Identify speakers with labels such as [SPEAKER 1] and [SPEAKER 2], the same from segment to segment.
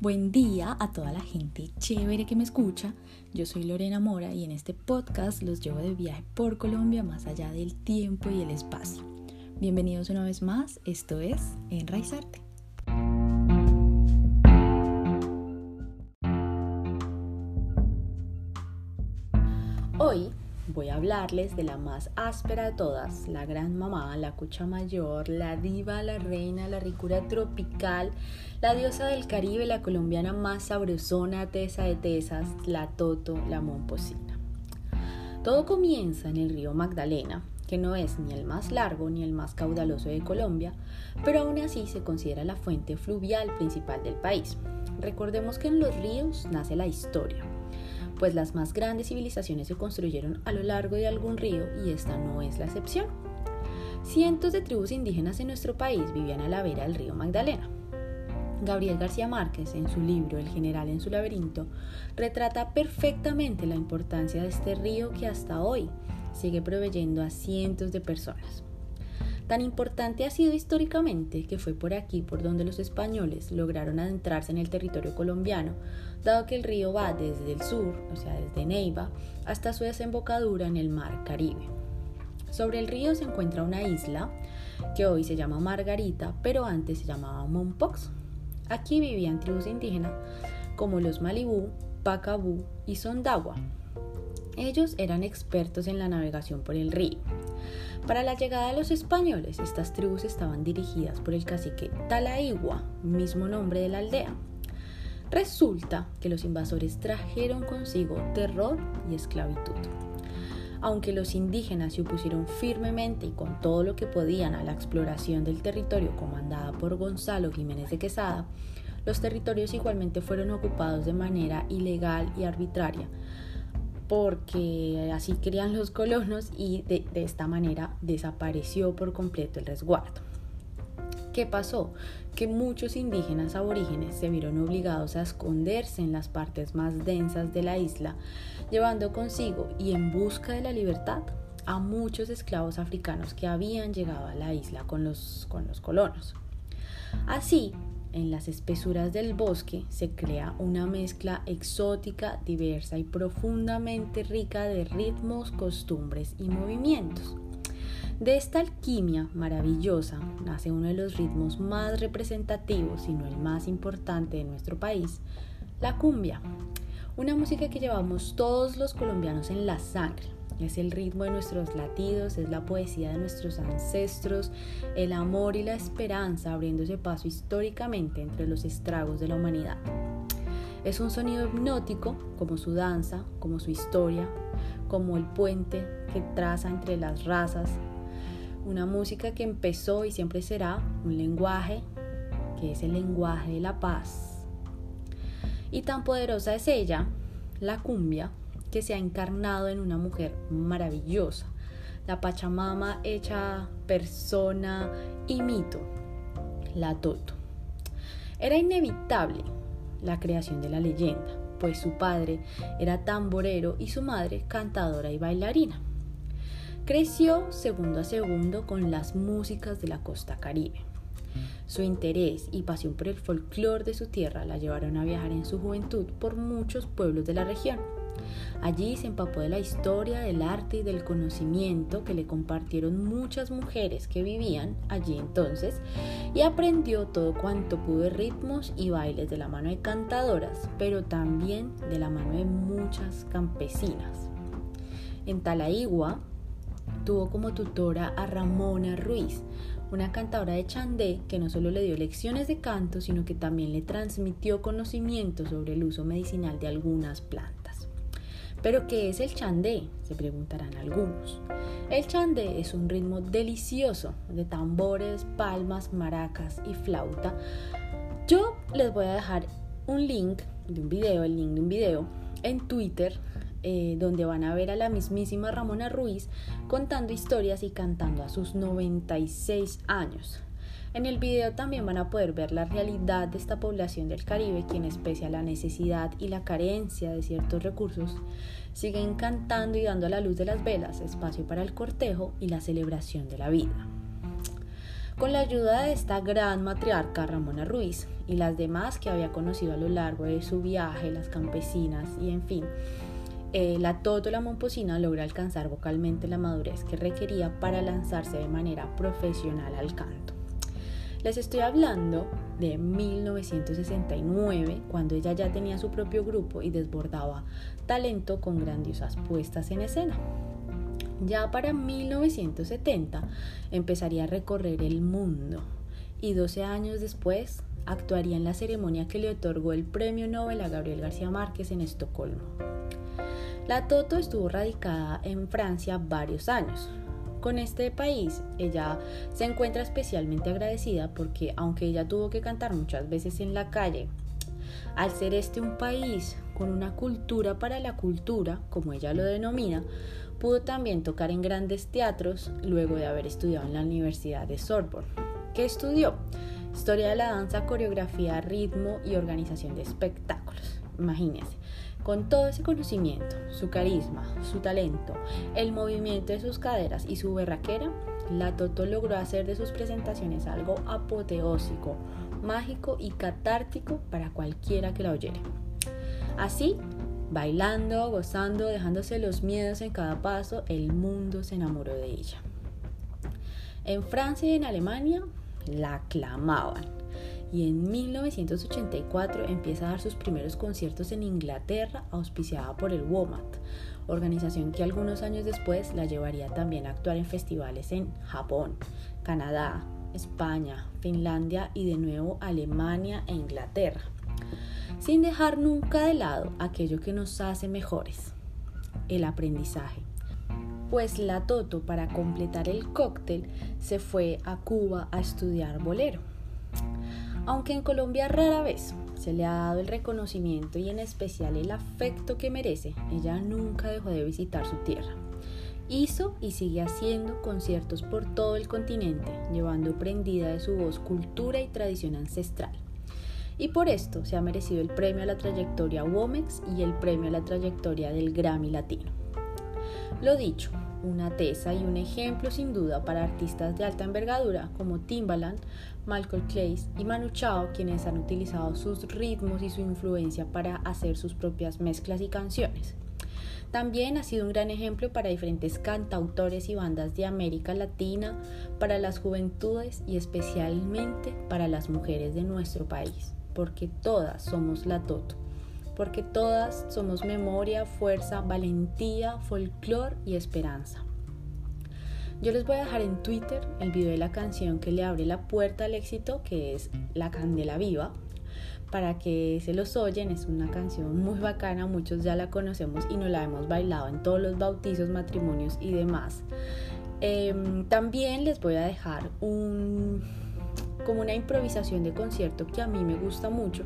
[SPEAKER 1] Buen día a toda la gente chévere que me escucha. Yo soy Lorena Mora y en este podcast los llevo de viaje por Colombia más allá del tiempo y el espacio. Bienvenidos una vez más, esto es Enraizarte. Hablarles de la más áspera de todas, la gran mamá, la cucha mayor, la diva, la reina, la ricura tropical, la diosa del Caribe, la colombiana más sabrosona, tesa de tesas, la toto, la momposina. Todo comienza en el río Magdalena, que no es ni el más largo ni el más caudaloso de Colombia, pero aún así se considera la fuente fluvial principal del país. Recordemos que en los ríos nace la historia pues las más grandes civilizaciones se construyeron a lo largo de algún río y esta no es la excepción. Cientos de tribus indígenas en nuestro país vivían a la vera del río Magdalena. Gabriel García Márquez, en su libro El general en su laberinto, retrata perfectamente la importancia de este río que hasta hoy sigue proveyendo a cientos de personas. Tan importante ha sido históricamente que fue por aquí por donde los españoles lograron adentrarse en el territorio colombiano, dado que el río va desde el sur, o sea, desde Neiva, hasta su desembocadura en el mar Caribe. Sobre el río se encuentra una isla que hoy se llama Margarita, pero antes se llamaba Mompox. Aquí vivían tribus indígenas como los Malibú, Pacabú y Sondagua. Ellos eran expertos en la navegación por el río. Para la llegada de los españoles, estas tribus estaban dirigidas por el cacique Talaigua, mismo nombre de la aldea. Resulta que los invasores trajeron consigo terror y esclavitud. Aunque los indígenas se opusieron firmemente y con todo lo que podían a la exploración del territorio comandada por Gonzalo Jiménez de Quesada, los territorios igualmente fueron ocupados de manera ilegal y arbitraria, porque así querían los colonos y de, esta manera desapareció por completo el resguardo. ¿Qué pasó? Que muchos indígenas aborígenes se vieron obligados a esconderse en las partes más densas de la isla, llevando consigo y en busca de la libertad a muchos esclavos africanos que habían llegado a la isla con los, con los colonos. Así, en las espesuras del bosque se crea una mezcla exótica, diversa y profundamente rica de ritmos, costumbres y movimientos. De esta alquimia maravillosa nace uno de los ritmos más representativos, si no el más importante de nuestro país, la cumbia, una música que llevamos todos los colombianos en la sangre es el ritmo de nuestros latidos, es la poesía de nuestros ancestros, el amor y la esperanza abriéndose paso históricamente entre los estragos de la humanidad. Es un sonido hipnótico como su danza, como su historia, como el puente que traza entre las razas. Una música que empezó y siempre será un lenguaje que es el lenguaje de la paz. Y tan poderosa es ella, la cumbia, que se ha encarnado en una mujer maravillosa, la Pachamama hecha persona y mito, la Toto. Era inevitable la creación de la leyenda, pues su padre era tamborero y su madre cantadora y bailarina. Creció segundo a segundo con las músicas de la costa caribe. Su interés y pasión por el folclore de su tierra la llevaron a viajar en su juventud por muchos pueblos de la región Allí se empapó de la historia, del arte y del conocimiento que le compartieron muchas mujeres que vivían allí entonces y aprendió todo cuanto pudo de ritmos y bailes de la mano de cantadoras, pero también de la mano de muchas campesinas. En Talaigua tuvo como tutora a Ramona Ruiz, una cantadora de Chandé que no solo le dio lecciones de canto, sino que también le transmitió conocimiento sobre el uso medicinal de algunas plantas. ¿Pero qué es el chandé? Se preguntarán algunos. El chandé es un ritmo delicioso de tambores, palmas, maracas y flauta. Yo les voy a dejar un link de un video, el link de un video en Twitter eh, donde van a ver a la mismísima Ramona Ruiz contando historias y cantando a sus 96 años. En el video también van a poder ver la realidad de esta población del Caribe, quienes pese a la necesidad y la carencia de ciertos recursos, siguen cantando y dando a la luz de las velas espacio para el cortejo y la celebración de la vida. con la ayuda de esta gran matriarca Ramona Ruiz y las demás que había conocido a lo largo de su viaje, las campesinas y en fin. Eh, la Toto la Momposina logra alcanzar vocalmente la madurez que requería para lanzarse de manera profesional al canto. Les estoy hablando de 1969, cuando ella ya tenía su propio grupo y desbordaba talento con grandiosas puestas en escena. Ya para 1970 empezaría a recorrer el mundo y 12 años después actuaría en la ceremonia que le otorgó el premio Nobel a Gabriel García Márquez en Estocolmo. La Toto estuvo radicada en Francia varios años, con este país, ella se encuentra especialmente agradecida porque aunque ella tuvo que cantar muchas veces en la calle, al ser este un país con una cultura para la cultura, como ella lo denomina, pudo también tocar en grandes teatros luego de haber estudiado en la Universidad de Sorbonne. ¿Qué estudió? Historia de la danza, coreografía, ritmo y organización de espectáculos. Imagínense. Con todo ese conocimiento, su carisma, su talento, el movimiento de sus caderas y su berraquera, la Toto logró hacer de sus presentaciones algo apoteósico, mágico y catártico para cualquiera que la oyera. Así, bailando, gozando, dejándose los miedos en cada paso, el mundo se enamoró de ella. En Francia y en Alemania la aclamaban y en 1984 empieza a dar sus primeros conciertos en Inglaterra, auspiciada por el WOMAT, organización que algunos años después la llevaría también a actuar en festivales en Japón, Canadá, España, Finlandia y de nuevo Alemania e Inglaterra, sin dejar nunca de lado aquello que nos hace mejores, el aprendizaje. Pues la Toto, para completar el cóctel, se fue a Cuba a estudiar bolero aunque en Colombia rara vez se le ha dado el reconocimiento y en especial el afecto que merece, ella nunca dejó de visitar su tierra. Hizo y sigue haciendo conciertos por todo el continente, llevando prendida de su voz cultura y tradición ancestral. Y por esto se ha merecido el premio a la trayectoria Womex y el premio a la trayectoria del Grammy Latino. Lo dicho, una tesa y un ejemplo sin duda para artistas de alta envergadura como Timbaland, Michael Clays y Manu Chao, quienes han utilizado sus ritmos y su influencia para hacer sus propias mezclas y canciones. También ha sido un gran ejemplo para diferentes cantautores y bandas de América Latina, para las juventudes y especialmente para las mujeres de nuestro país, porque todas somos la Toto porque todas somos memoria, fuerza, valentía, folclor y esperanza. Yo les voy a dejar en Twitter el video de la canción que le abre la puerta al éxito, que es La Candela Viva, para que se los oyen. Es una canción muy bacana, muchos ya la conocemos y nos la hemos bailado en todos los bautizos, matrimonios y demás. Em, también les voy a dejar como una improvisación de concierto que a mí me gusta mucho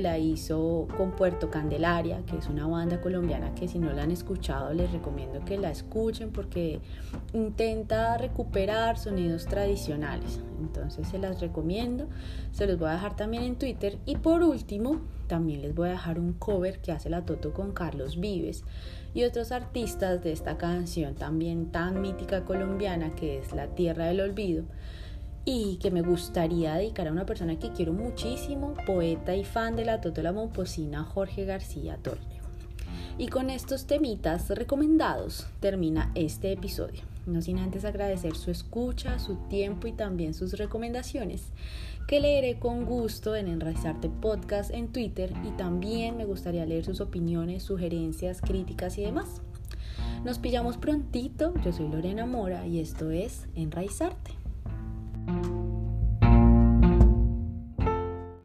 [SPEAKER 1] la hizo con Puerto Candelaria, que es una banda colombiana que si no la han escuchado les recomiendo que la escuchen porque intenta recuperar sonidos tradicionales. Entonces se las recomiendo, se los voy a dejar también en Twitter. Y por último también les voy a dejar un cover que hace la Toto con Carlos Vives y otros artistas de esta canción también tan mítica colombiana que es La Tierra del Olvido y que me gustaría dedicar a una persona que quiero muchísimo, poeta y fan de la Totola Momposina, Jorge García Torre. Y con estos temitas recomendados termina este episodio. No sin antes agradecer su escucha, su tiempo y también sus recomendaciones, que leeré con gusto en Enraizarte Podcast en Twitter y también me gustaría leer sus opiniones, sugerencias, críticas y demás. Nos pillamos prontito, yo soy Lorena Mora y esto es Enraizarte.